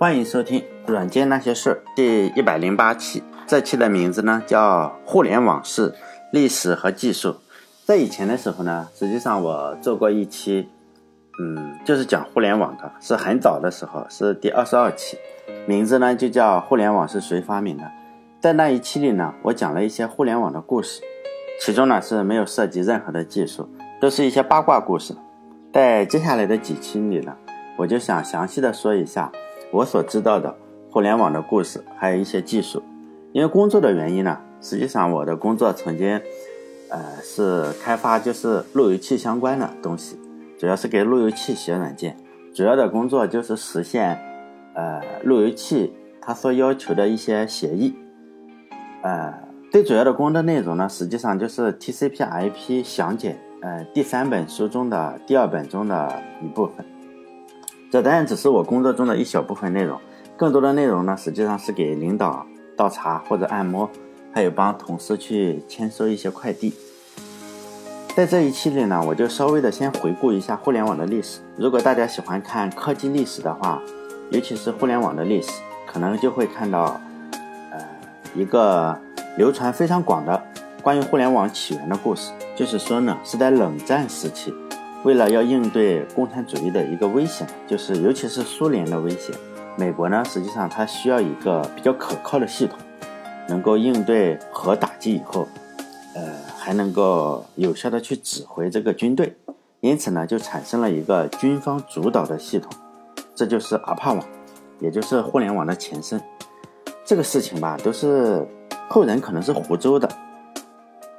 欢迎收听《软件那些事》第一百零八期。这期的名字呢叫《互联网是历史和技术》。在以前的时候呢，实际上我做过一期，嗯，就是讲互联网的，是很早的时候，是第二十二期，名字呢就叫《互联网是谁发明的》。在那一期里呢，我讲了一些互联网的故事，其中呢是没有涉及任何的技术，都是一些八卦故事。在接下来的几期里呢，我就想详细的说一下。我所知道的互联网的故事，还有一些技术。因为工作的原因呢，实际上我的工作曾经，呃，是开发就是路由器相关的东西，主要是给路由器写软件。主要的工作就是实现，呃，路由器它所要求的一些协议。呃，最主要的工作内容呢，实际上就是 TCP/IP 详解，呃，第三本书中的第二本中的一部分。这当然只是我工作中的一小部分内容，更多的内容呢，实际上是给领导倒茶或者按摩，还有帮同事去签收一些快递。在这一期里呢，我就稍微的先回顾一下互联网的历史。如果大家喜欢看科技历史的话，尤其是互联网的历史，可能就会看到，呃，一个流传非常广的关于互联网起源的故事，就是说呢，是在冷战时期。为了要应对共产主义的一个危险，就是尤其是苏联的威胁，美国呢，实际上它需要一个比较可靠的系统，能够应对核打击以后，呃，还能够有效的去指挥这个军队，因此呢，就产生了一个军方主导的系统，这就是阿帕网，也就是互联网的前身。这个事情吧，都是后人可能是胡诌的，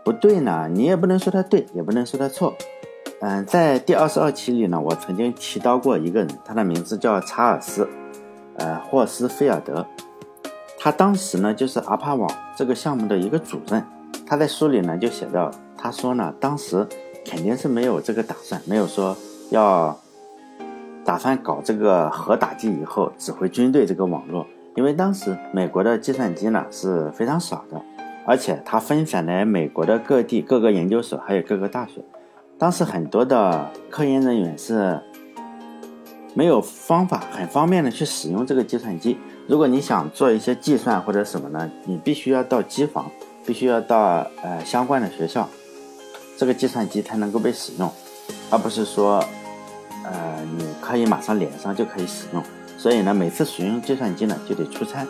不对呢，你也不能说它对，也不能说它错。嗯，在第二十二期里呢，我曾经提到过一个人，他的名字叫查尔斯，呃，霍斯菲尔德。他当时呢就是阿帕网这个项目的一个主任。他在书里呢就写到，他说呢，当时肯定是没有这个打算，没有说要打算搞这个核打击以后指挥军队这个网络，因为当时美国的计算机呢是非常少的，而且它分散在美国的各地各个研究所还有各个大学。当时很多的科研人员是没有方法很方便的去使用这个计算机。如果你想做一些计算或者什么呢，你必须要到机房，必须要到呃相关的学校，这个计算机才能够被使用，而不是说呃你可以马上连上就可以使用。所以呢，每次使用计算机呢就得出差。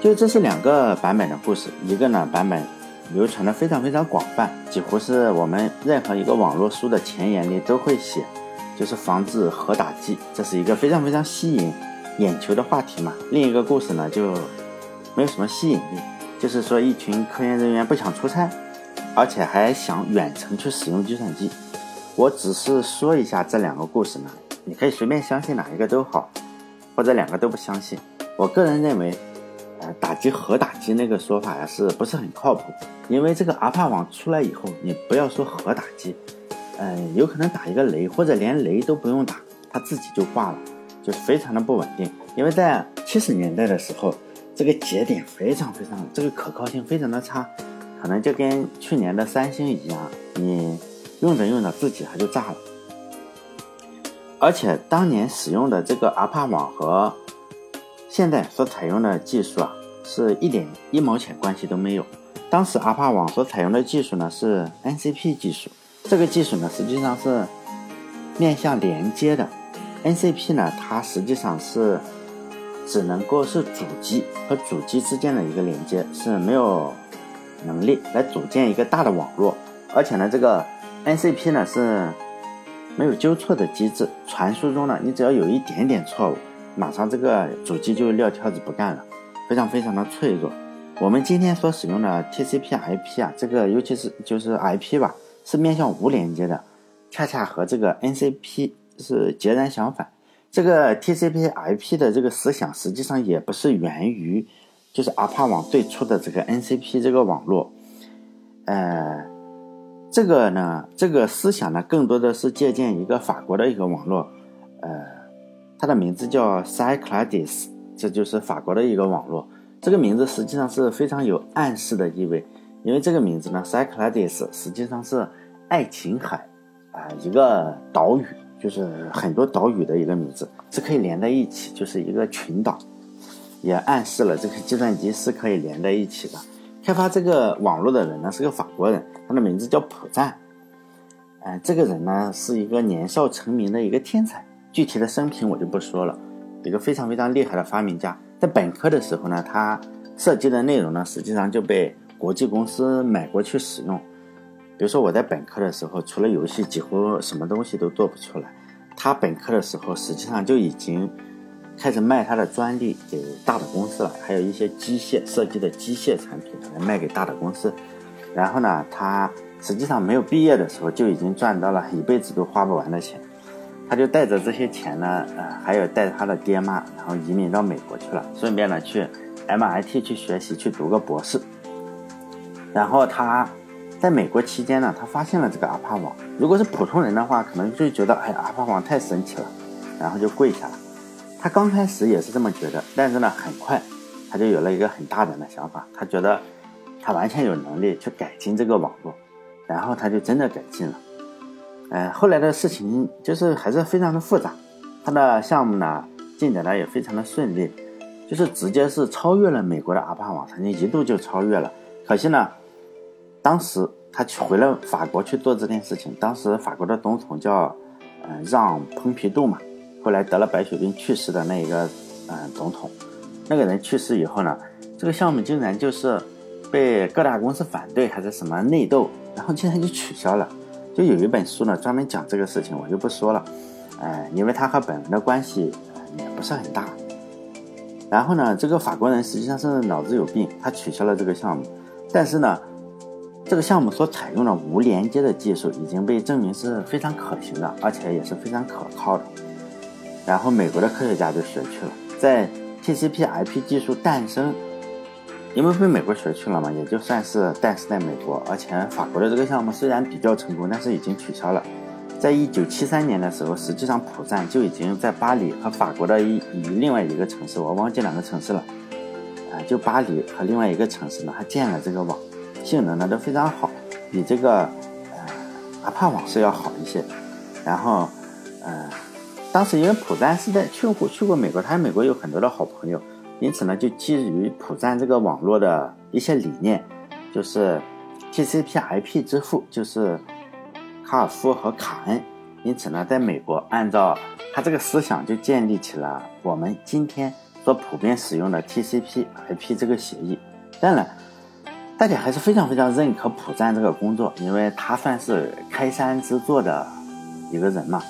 就这是两个版本的故事，一个呢版本。流传的非常非常广泛，几乎是我们任何一个网络书的前言里都会写，就是防止核打击，这是一个非常非常吸引眼球的话题嘛。另一个故事呢就没有什么吸引力，就是说一群科研人员不想出差，而且还想远程去使用计算机。我只是说一下这两个故事呢，你可以随便相信哪一个都好，或者两个都不相信。我个人认为。打击核打击那个说法呀，是不是很靠谱？因为这个阿帕网出来以后，你不要说核打击，嗯，有可能打一个雷，或者连雷都不用打，它自己就挂了，就非常的不稳定。因为在七十年代的时候，这个节点非常非常，这个可靠性非常的差，可能就跟去年的三星一样，你用着用着自己它就炸了。而且当年使用的这个阿帕网和现在所采用的技术啊，是一点一毛钱关系都没有。当时阿帕网所采用的技术呢是 NCP 技术，这个技术呢实际上是面向连接的。NCP 呢，它实际上是只能够是主机和主机之间的一个连接，是没有能力来组建一个大的网络。而且呢，这个 NCP 呢是没有纠错的机制，传输中呢，你只要有一点点错误。马上这个主机就撂挑子不干了，非常非常的脆弱。我们今天所使用的 TCP/IP 啊，这个尤其是就是 IP 吧，是面向无连接的，恰恰和这个 NCP 是截然相反。这个 TCP/IP 的这个思想实际上也不是源于，就是阿帕网最初的这个 NCP 这个网络。呃，这个呢，这个思想呢，更多的是借鉴一个法国的一个网络，呃。它的名字叫 Cyclades，这就是法国的一个网络。这个名字实际上是非常有暗示的意味，因为这个名字呢，Cyclades 实际上是爱琴海啊一个岛屿，就是很多岛屿的一个名字，是可以连在一起，就是一个群岛，也暗示了这个计算机是可以连在一起的。开发这个网络的人呢是个法国人，他的名字叫普赞。哎，这个人呢是一个年少成名的一个天才，具体的生平我就不说了。一个非常非常厉害的发明家，在本科的时候呢，他设计的内容呢实际上就被国际公司买过去使用。比如说我在本科的时候，除了游戏，几乎什么东西都做不出来。他本科的时候，实际上就已经开始卖他的专利给大的公司了，还有一些机械设计的机械产品来卖给大的公司。然后呢，他实际上没有毕业的时候就已经赚到了一辈子都花不完的钱。他就带着这些钱呢，呃，还有带他的爹妈，然后移民到美国去了，顺便呢去 MIT 去学习，去读个博士。然后他。在美国期间呢，他发现了这个阿帕网。如果是普通人的话，可能就觉得，哎，阿帕网太神奇了，然后就跪下了。他刚开始也是这么觉得，但是呢，很快他就有了一个很大胆的想法，他觉得他完全有能力去改进这个网络，然后他就真的改进了。呃，后来的事情就是还是非常的复杂，他的项目呢进展的也非常的顺利，就是直接是超越了美国的阿帕网，曾经一度就超越了。可惜呢。当时他去回了法国去做这件事情。当时法国的总统叫，嗯，让·蓬皮杜嘛，后来得了白血病去世的那一个，嗯，总统。那个人去世以后呢，这个项目竟然就是被各大公司反对，还是什么内斗，然后竟然就取消了。就有一本书呢，专门讲这个事情，我就不说了，哎，因为它和本文的关系也不是很大。然后呢，这个法国人实际上是脑子有病，他取消了这个项目，但是呢。这个项目所采用的无连接的技术已经被证明是非常可行的，而且也是非常可靠的。然后美国的科学家就学去了，在 TCP/IP 技术诞生，因为被美国学去了嘛，也就算是诞生在美国。而且法国的这个项目虽然比较成功，但是已经取消了。在一九七三年的时候，实际上普赞就已经在巴黎和法国的一另外一个城市，我忘记两个城市了，啊，就巴黎和另外一个城市呢，还建了这个网。性能呢都非常好，比这个呃阿帕网是要好一些。然后，呃，当时因为普赞是在去过去过美国，他在美国有很多的好朋友，因此呢就基于普赞这个网络的一些理念，就是 TCP/IP 之父就是卡尔夫和卡恩，因此呢在美国按照他这个思想就建立起了我们今天所普遍使用的 TCP/IP 这个协议。当然。大家还是非常非常认可普赞这个工作，因为他算是开山之作的一个人嘛，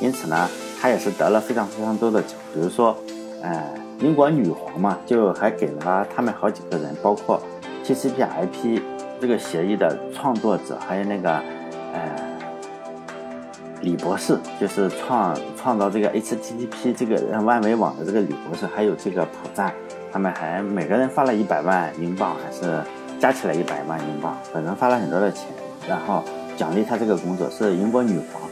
因此呢，他也是得了非常非常多的奖，比如说，呃，英国女皇嘛，就还给了他们好几个人，包括 TCP/IP 这个协议的创作者，还有那个，呃，李博士，就是创创造这个 HTTP 这个万维网的这个李博士，还有这个普赞，他们还每个人发了一百万英镑，还是。加起来一百万英镑，本人发了很多的钱，然后奖励他这个工作是英国女皇，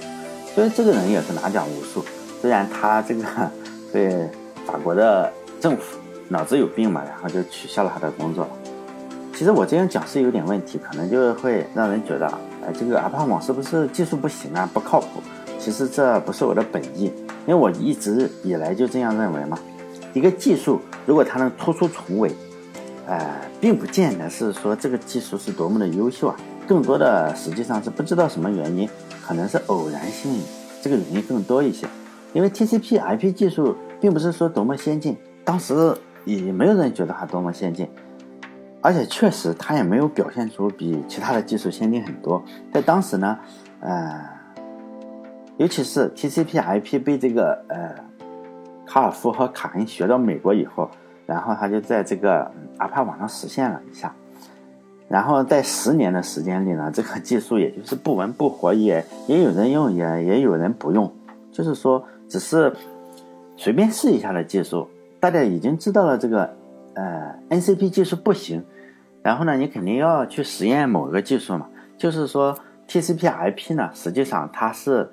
所以这个人也是拿奖无数。虽然他这个 对法国的政府脑子有病嘛，然后就取消了他的工作。其实我这样讲是有点问题，可能就会让人觉得，哎，这个阿帕网是不是技术不行啊，不靠谱？其实这不是我的本意，因为我一直以来就这样认为嘛。一个技术如果它能突出重围。呃，并不见得是说这个技术是多么的优秀啊，更多的实际上是不知道什么原因，可能是偶然性这个原因更多一些。因为 TCP/IP 技术并不是说多么先进，当时也没有人觉得它多么先进，而且确实它也没有表现出比其他的技术先进很多。在当时呢，呃，尤其是 TCP/IP 被这个呃卡尔夫和卡恩学到美国以后。然后他就在这个阿帕网上实现了一下，然后在十年的时间里呢，这个技术也就是不温不火，也也有人用，也也有人不用，就是说只是随便试一下的技术。大家已经知道了这个呃 NCP 技术不行，然后呢，你肯定要去实验某个技术嘛。就是说 TCP/IP 呢，实际上它是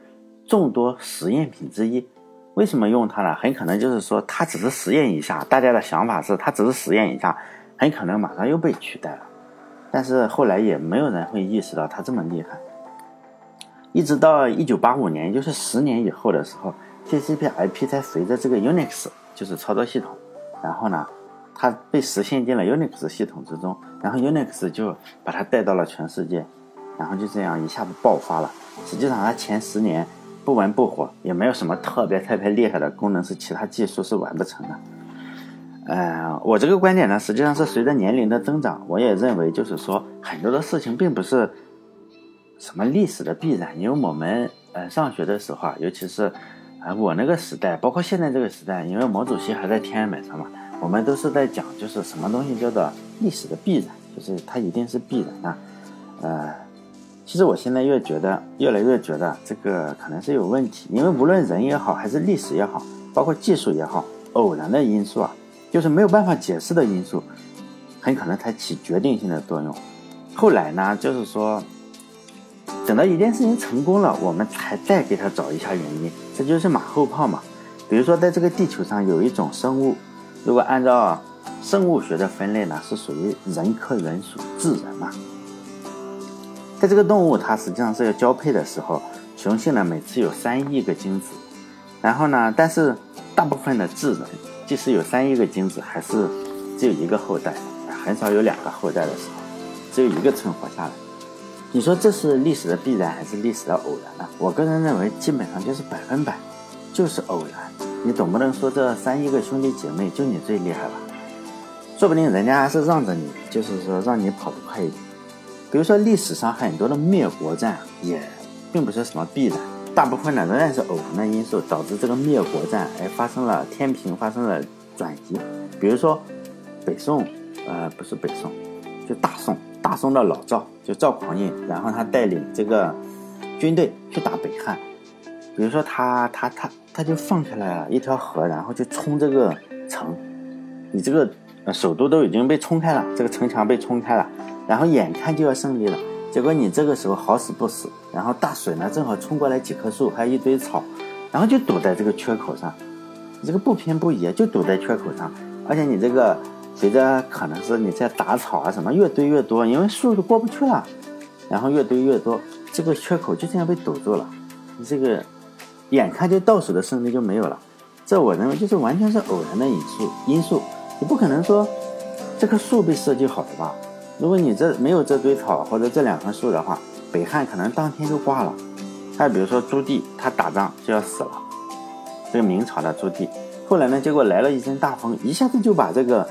众多实验品之一。为什么用它呢？很可能就是说，它只是实验一下。大家的想法是，它只是实验一下，很可能马上又被取代了。但是后来也没有人会意识到它这么厉害。一直到一九八五年，也就是十年以后的时候，TCP/IP 才随着这个 Unix 就是操作系统，然后呢，它被实现进了 Unix 系统之中，然后 Unix 就把它带到了全世界，然后就这样一下子爆发了。实际上，它前十年不温不火，也没有什么特别特别厉害的功能是其他技术是完不成的。呃，我这个观点呢，实际上是随着年龄的增长，我也认为就是说很多的事情并不是。什么历史的必然？因为我们呃上学的时候啊，尤其是啊我那个时代，包括现在这个时代，因为毛主席还在天安门上嘛，我们都是在讲，就是什么东西叫做历史的必然，就是它一定是必然的。呃，其实我现在越觉得，越来越觉得这个可能是有问题，因为无论人也好，还是历史也好，包括技术也好，偶然的因素啊，就是没有办法解释的因素，很可能才起决定性的作用。后来呢，就是说。等到一件事情成功了，我们才再给他找一下原因，这就是马后炮嘛。比如说，在这个地球上有一种生物，如果按照生物学的分类呢，是属于人科人属智人嘛。在这个动物，它实际上是要交配的时候，雄性呢每次有三亿个精子，然后呢，但是大部分的智人，即使有三亿个精子，还是只有一个后代，很少有两个后代的时候，只有一个存活下来。你说这是历史的必然还是历史的偶然呢？我个人认为，基本上就是百分百，就是偶然。你总不能说这三亿个兄弟姐妹就你最厉害吧？说不定人家还是让着你，就是说让你跑得快一点。比如说历史上很多的灭国战，也并不是什么必然，大部分呢仍然是偶然的因素导致这个灭国战哎发生了天平发生了转移。比如说北宋，呃，不是北宋，就大宋。大宋的老赵就赵匡胤，然后他带领这个军队去打北汉。比如说他他他他就放开了一条河，然后就冲这个城。你这个首都都已经被冲开了，这个城墙被冲开了，然后眼看就要胜利了。结果你这个时候好死不死，然后大水呢正好冲过来几棵树，还有一堆草，然后就堵在这个缺口上。你这个不偏不倚，就堵在缺口上，而且你这个。随着可能是你在打草啊什么越堆越多，因为树都过不去了，然后越堆越多，这个缺口就这样被堵住了。你这个眼看就到手的胜利就没有了，这我认为就是完全是偶然的因素因素。你不可能说这棵树被设计好的吧？如果你这没有这堆草或者这两棵树的话，北汉可能当天就挂了。再比如说朱棣，他打仗就要死了，这个明朝的朱棣，后来呢，结果来了一阵大风，一下子就把这个。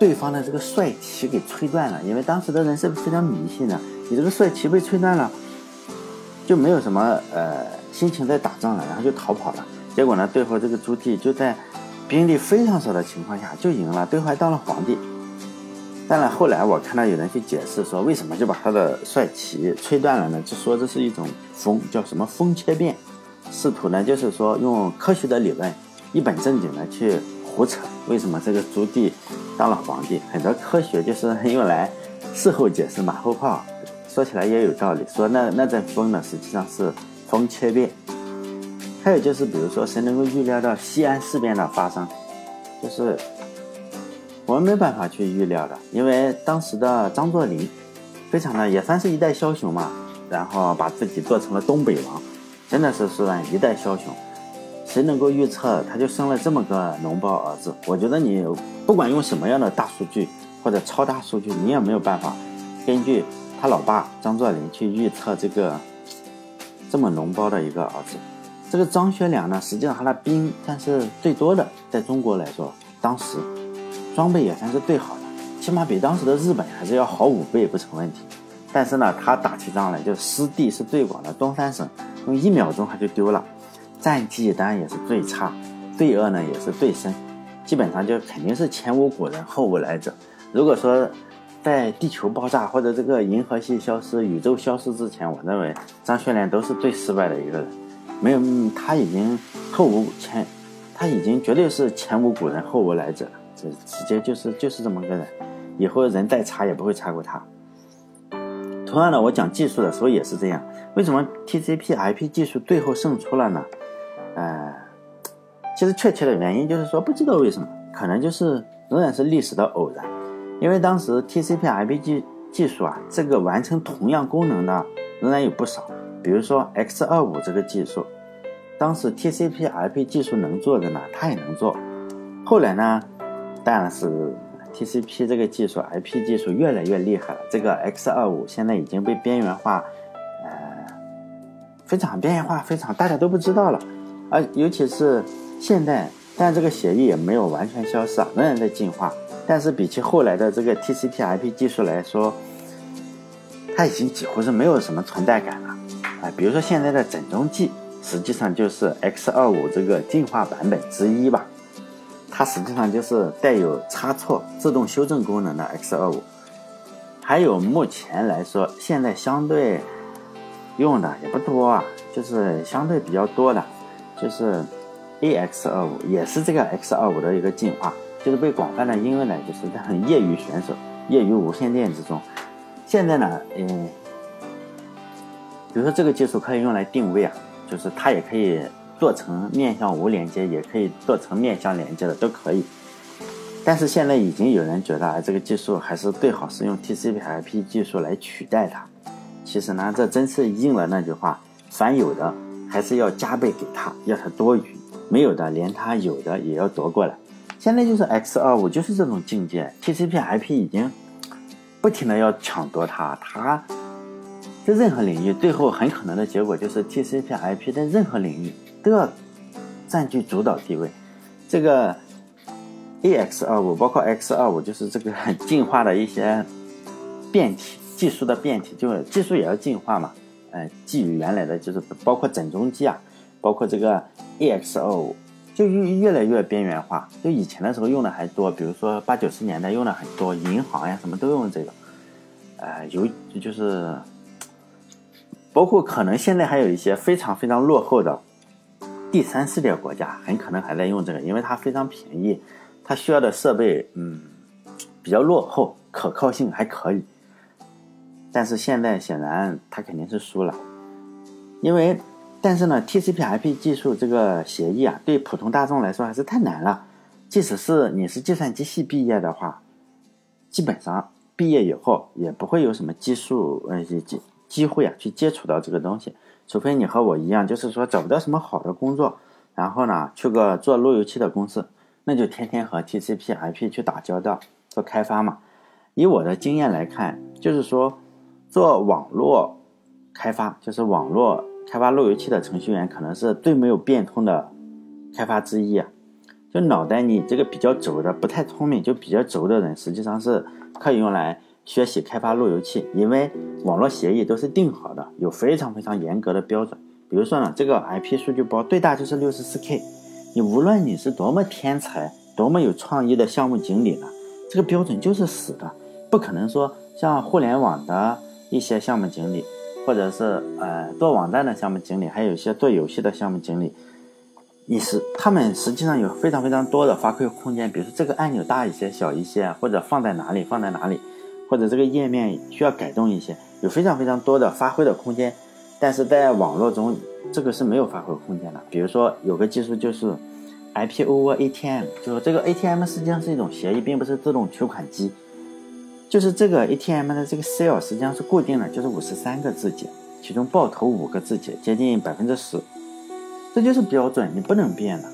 对方的这个帅旗给吹断了，因为当时的人是不是非常迷信的，你这个帅旗被吹断了，就没有什么呃心情在打仗了，然后就逃跑了。结果呢，最后这个朱棣就在兵力非常少的情况下就赢了，最后还当了皇帝。当然后来我看到有人去解释说，为什么就把他的帅旗吹断了呢？就说这是一种风，叫什么风切变，试图呢就是说用科学的理论一本正经的去胡扯，为什么这个朱棣。当了皇帝，很多科学就是用来事后解释马后炮，说起来也有道理。说那那阵风呢，实际上是风切变。还有就是，比如说谁能够预料到西安事变的发生，就是我们没办法去预料的，因为当时的张作霖非常的也算是一代枭雄嘛，然后把自己做成了东北王，真的是算一代枭雄。谁能够预测他就生了这么个脓包儿子？我觉得你不管用什么样的大数据或者超大数据，你也没有办法根据他老爸张作霖去预测这个这么脓包的一个儿子。这个张学良呢，实际上他的兵算是最多的，在中国来说，当时装备也算是最好的，起码比当时的日本还是要好五倍不成问题。但是呢，他打起仗来就失地是最广的，东三省用一秒钟他就丢了。战绩当然也是最差，罪恶呢也是最深，基本上就肯定是前无古人后无来者。如果说在地球爆炸或者这个银河系消失、宇宙消失之前，我认为张学良都是最失败的一个人，没有他已经后无前，他已经绝对是前无古人后无来者，这直接就是就是这么个人，以后人再差也不会差过他。同样的，我讲技术的时候也是这样，为什么 TCP/IP 技术最后胜出了呢？呃，其实确切的原因就是说，不知道为什么，可能就是仍然是历史的偶然。因为当时 TCP/IP 技技术啊，这个完成同样功能的仍然有不少，比如说 X 二五这个技术，当时 TCP/IP 技术能做的呢，它也能做。后来呢，但是 TCP 这个技术、IP 技术越来越厉害了，这个 X 二五现在已经被边缘化，呃，非常边缘化，非常大家都不知道了。而尤其是现在，但这个协议也没有完全消失啊，仍然在进化。但是比起后来的这个 TCP/IP 技术来说，它已经几乎是没有什么存在感了。啊，比如说现在的整中计，实际上就是 X 二五这个进化版本之一吧。它实际上就是带有差错自动修正功能的 X 二五。还有目前来说，现在相对用的也不多啊，就是相对比较多的，就是 AX 二五，也是这个 X 二五的一个进化，就是被广泛的应用呢，就是在业余选手、业余无线电之中。现在呢，嗯。比如说这个技术可以用来定位啊，就是它也可以做成面向无连接，也可以做成面向连接的，都可以。但是现在已经有人觉得啊，这个技术还是最好是用 TCP/IP 技术来取代它。其实呢，这真是应了那句话：凡有的还是要加倍给他，要他多余；没有的，连他有的也要夺过来。现在就是 X 二五就是这种境界，TCP/IP 已经不停的要抢夺它，它。在任何领域，最后很可能的结果就是 TCP/IP 在任何领域都要占据主导地位。这个 AX 二五包括 X 二五，就是这个 进化的一些变体，技术的变体，就是技术也要进化嘛。呃，基于原来的就是包括整中机啊，包括这个 E X O，就越越来越边缘化。就以前的时候用的还多，比如说八九十年代用的很多，银行呀什么都用这个。呃，有就是。包括可能现在还有一些非常非常落后的第三世界国家，很可能还在用这个，因为它非常便宜，它需要的设备嗯比较落后，可靠性还可以。但是现在显然他肯定是输了，因为但是呢，TCP/IP 技术这个协议啊，对普通大众来说还是太难了。即使是你是计算机系毕业的话，基本上毕业以后也不会有什么技术呃机。机会啊，去接触到这个东西，除非你和我一样，就是说找不到什么好的工作，然后呢，去个做路由器的公司，那就天天和 TCP/IP 去打交道，做开发嘛。以我的经验来看，就是说做网络开发，就是网络开发路由器的程序员，可能是最没有变通的开发之一啊。就脑袋你这个比较轴的，不太聪明，就比较轴的人，实际上是可以用来。学习开发路由器，因为网络协议都是定好的，有非常非常严格的标准。比如说呢，这个 IP 数据包最大就是六十四 K，你无论你是多么天才、多么有创意的项目经理呢，这个标准就是死的，不可能说像互联网的一些项目经理，或者是呃做网站的项目经理，还有一些做游戏的项目经理，你是他们实际上有非常非常多的发挥空间。比如说这个按钮大一些、小一些，或者放在哪里、放在哪里。或者这个页面需要改动一些，有非常非常多的发挥的空间，但是在网络中这个是没有发挥空间的。比如说有个技术就是 IP over ATM，就是这个 ATM 实际上是一种协议，并不是自动取款机。就是这个 ATM 的这个 cell 实际上是固定的，就是五十三个字节，其中爆头五个字节，接近百分之十，这就是标准，你不能变的。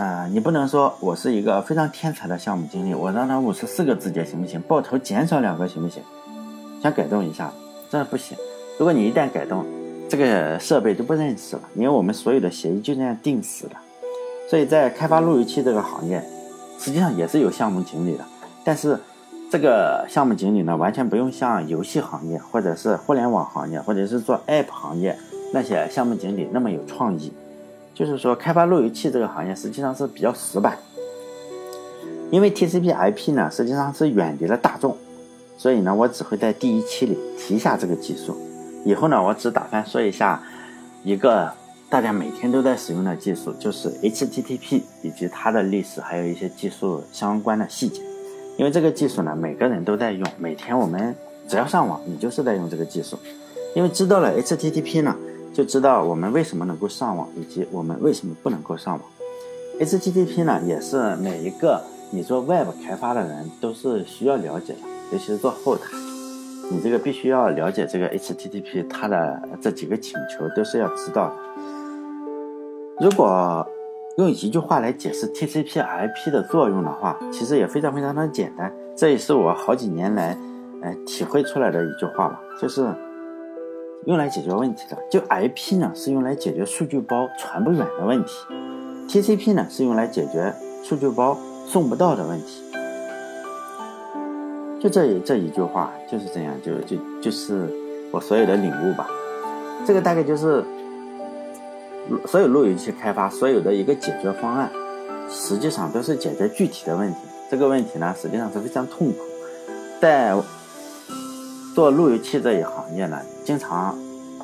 啊，你不能说我是一个非常天才的项目经理，我让他五十四个字节行不行？爆头减少两个行不行？想改动一下，这不行。如果你一旦改动，这个设备就不认识了，因为我们所有的协议就这样定死的。所以在开发路由器这个行业，实际上也是有项目经理的，但是这个项目经理呢，完全不用像游戏行业或者是互联网行业或者是做 App 行业那些项目经理那么有创意。就是说，开发路由器这个行业实际上是比较死板，因为 TCP/IP 呢实际上是远离了大众，所以呢，我只会在第一期里提一下这个技术。以后呢，我只打算说一下一个大家每天都在使用的技术，就是 HTTP 以及它的历史，还有一些技术相关的细节。因为这个技术呢，每个人都在用，每天我们只要上网，你就是在用这个技术。因为知道了 HTTP 呢。就知道我们为什么能够上网，以及我们为什么不能够上网。HTTP 呢，也是每一个你做 Web 开发的人都是需要了解的，尤其是做后台。你这个必须要了解这个 HTTP 它的这几个请求都是要知道的。如果用一句话来解释 TCP/IP 的作用的话，其实也非常非常的简单。这也是我好几年来，呃，体会出来的一句话吧，就是用来解决问题的。就 IP 呢是用来解决数据包传不远的问题，TCP 呢是用来解决数据包送不到的问题。就这这一句话就是这样，就就就是我所有的领悟吧。这个大概就是。所有路由器开发所有的一个解决方案，实际上都是解决具体的问题。这个问题呢，实际上是非常痛苦。在做路由器这一行业呢，经常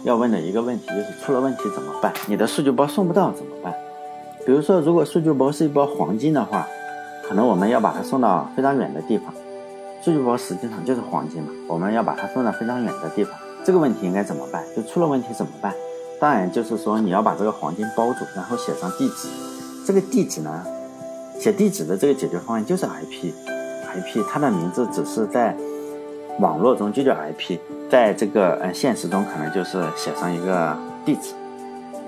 要问的一个问题就是：出了问题怎么办？你的数据包送不到怎么办？比如说，如果数据包是一包黄金的话，可能我们要把它送到非常远的地方。数据包实际上就是黄金嘛，我们要把它送到非常远的地方。这个问题应该怎么办？就出了问题怎么办？当然，就是说你要把这个黄金包住，然后写上地址。这个地址呢，写地址的这个解决方案就是 IP，IP 它的名字只是在网络中就叫 IP，在这个呃现实中可能就是写上一个地址。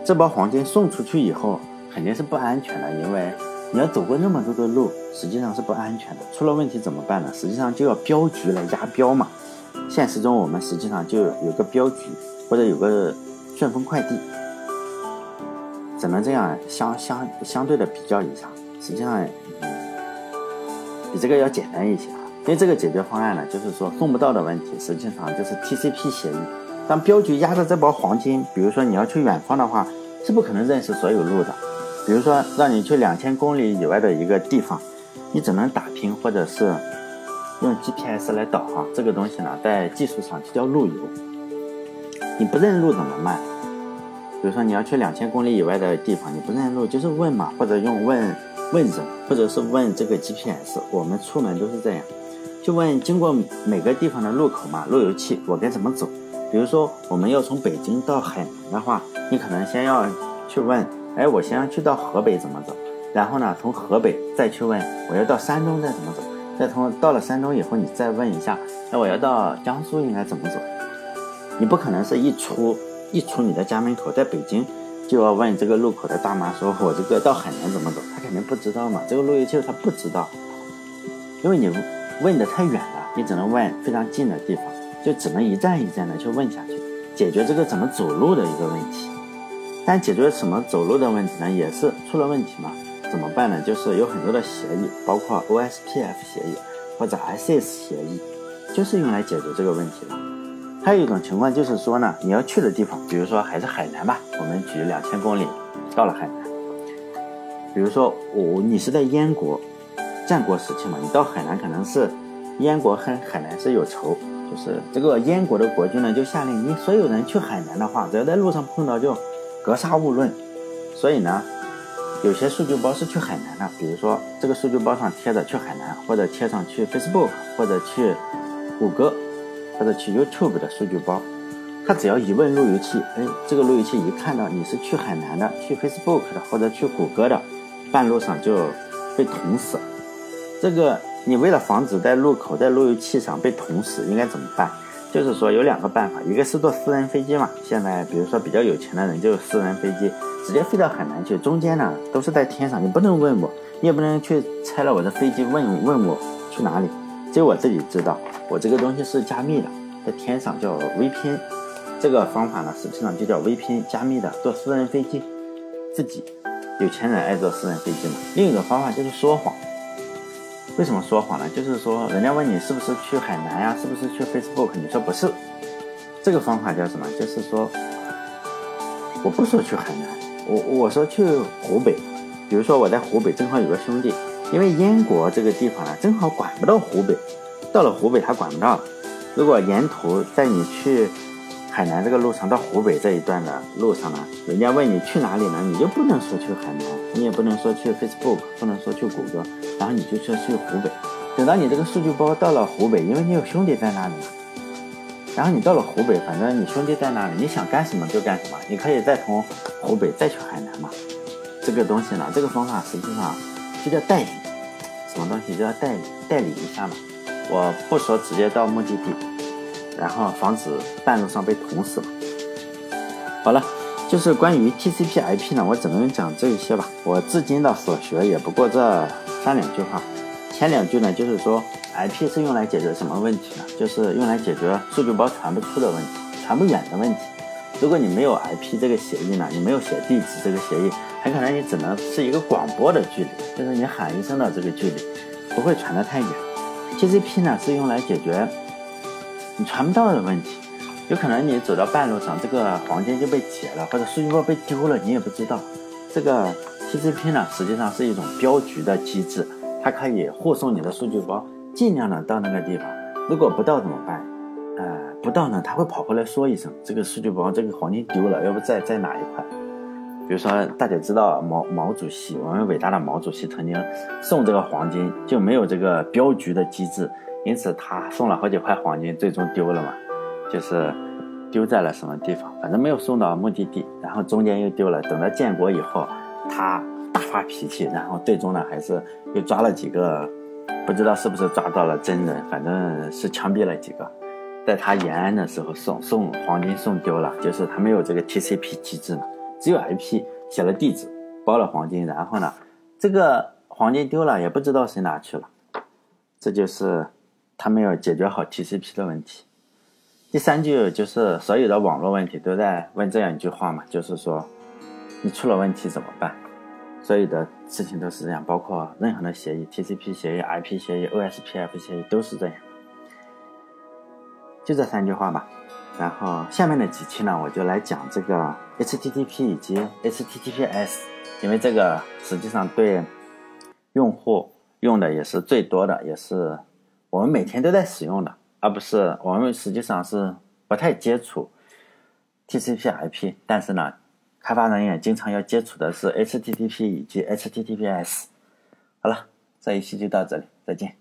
这包黄金送出去以后肯定是不安全的，因为你要走过那么多的路，实际上是不安全的。出了问题怎么办呢？实际上就要镖局来押镖嘛。现实中我们实际上就有个镖局，或者有个。顺丰快递只能这样相相相对的比较一下，实际上比这个要简单一些啊。因为这个解决方案呢，就是说送不到的问题，实际上就是 TCP 协议。当镖局压着这包黄金，比如说你要去远方的话，是不可能认识所有路的。比如说让你去两千公里以外的一个地方，你只能打拼或者是用 GPS 来导航。这个东西呢，在技术上就叫路由。你不认路怎么办？比如说你要去两千公里以外的地方，你不认路就是问嘛，或者用问问人，或者是问这个 GPS。我们出门都是这样，就问经过每个地方的路口嘛，路由器我该怎么走？比如说我们要从北京到海南的话，你可能先要去问，哎，我先要去到河北怎么走？然后呢，从河北再去问我要到山东再怎么走？再从到了山东以后，你再问一下，那我要到江苏应该怎么走？你不可能是一出一出你的家门口，在北京就要问这个路口的大妈说：“我这个到海南怎么走？”她肯定不知道嘛。这个路由器他不知道，因为你问的太远了，你只能问非常近的地方，就只能一站一站的去问下去，解决这个怎么走路的一个问题。但解决什么走路的问题呢？也是出了问题嘛？怎么办呢？就是有很多的协议，包括 OSPF 协议或者 SS 协议，就是用来解决这个问题的。还有一种情况就是说呢，你要去的地方，比如说还是海南吧，我们举两千公里到了海南。比如说我你是在燕国，战国时期嘛，你到海南可能是燕国和海南是有仇，就是这个燕国的国君呢就下令，你所有人去海南的话，只要在路上碰到就格杀勿论。所以呢，有些数据包是去海南的，比如说这个数据包上贴着去海南，或者贴上去 Facebook，或者去谷歌。或者去 YouTube 的数据包，他只要一问路由器，哎，这个路由器一看到你是去海南的、去 Facebook 的或者去谷歌的，半路上就被捅死。这个你为了防止在路口在路由器上被捅死，应该怎么办？就是说有两个办法，一个是坐私人飞机嘛。现在比如说比较有钱的人就有私人飞机，直接飞到海南去，中间呢都是在天上，你不能问我，你也不能去拆了我的飞机问问我去哪里，只有我自己知道。我这个东西是加密的，在天上叫 VPN，这个方法呢，实际上就叫 VPN 加密的，坐私人飞机，自己有钱人爱坐私人飞机嘛。另一个方法就是说谎，为什么说谎呢？就是说人家问你是不是去海南呀，是不是去 Facebook，你说不是，这个方法叫什么？就是说我不说去海南，我我说去湖北，比如说我在湖北正好有个兄弟，因为燕国这个地方呢，正好管不到湖北。到了湖北，他管不到。如果沿途在你去海南这个路上到湖北这一段的路上呢，人家问你去哪里呢，你就不能说去海南，你也不能说去 Facebook，不能说去谷歌，然后你就说去湖北。等到你这个数据包到了湖北，因为你有兄弟在那里嘛，然后你到了湖北，反正你兄弟在那里，你想干什么就干什么，你可以再从湖北再去海南嘛。这个东西呢，这个方法实际上就叫代理，什么东西就叫代理代理一下嘛。我不说直接到目的地，然后防止半路上被捅死嘛。好了，就是关于 TCP/IP 呢，我只能讲这一些吧。我至今的所学也不过这三两句话。前两句呢，就是说 IP 是用来解决什么问题呢？就是用来解决数据包传不出的问题，传不远的问题。如果你没有 IP 这个协议呢，你没有写地址这个协议，很可能你只能是一个广播的距离，就是你喊一声的这个距离，不会传得太远。TCP 呢是用来解决你传不到的问题。有可能你走到半路上，这个黄金就被劫了，或者数据包被丢了，你也不知道。这个 TCP 呢，实际上是一种镖局的机制，它可以护送你的数据包尽量的到那个地方。如果不到怎么办？呃，不到呢，他会跑回来说一声，这个数据包这个黄金丢了，要不再再拿一块。比如说大家知道毛毛主席，我们伟大的毛主席曾经送这个黄金，就没有这个镖局的机制，因此他送了好几块黄金，最终丢了嘛。就是丢在了什么地方，反正没有送到目的地，然后中间又丢了。等到建国以后，他大发脾气，然后最终呢，还是又抓了几个，不知道是不是抓到了真人，反正是枪毙了几个。在他延安的时候送送黄金送丢了，就是他没有这个 TCP 机制嘛，只有 IP 写了地址，包了黄金，然后呢，这个黄金丢了也不知道谁拿去了，这就是他没有解决好 TCP 的问题。第三句就是所有的网络问题都在问这样一句话嘛，就是说你出了问题怎么办？所有的事情都是这样，包括任何的协议，TCP 协议、IP 协议、OSPF 协议都是这样。就这三句话吧。然后下面的几期呢，我就来讲这个 HTTP 以及 HTTPS，因为这个实际上对用户用的也是最多的，也是我们每天都在使用的。而不是我们实际上是不太接触 TCP/IP，但是呢，开发人员经常要接触的是 HTTP 以及 HTTPS。好了，这一期就到这里，再见。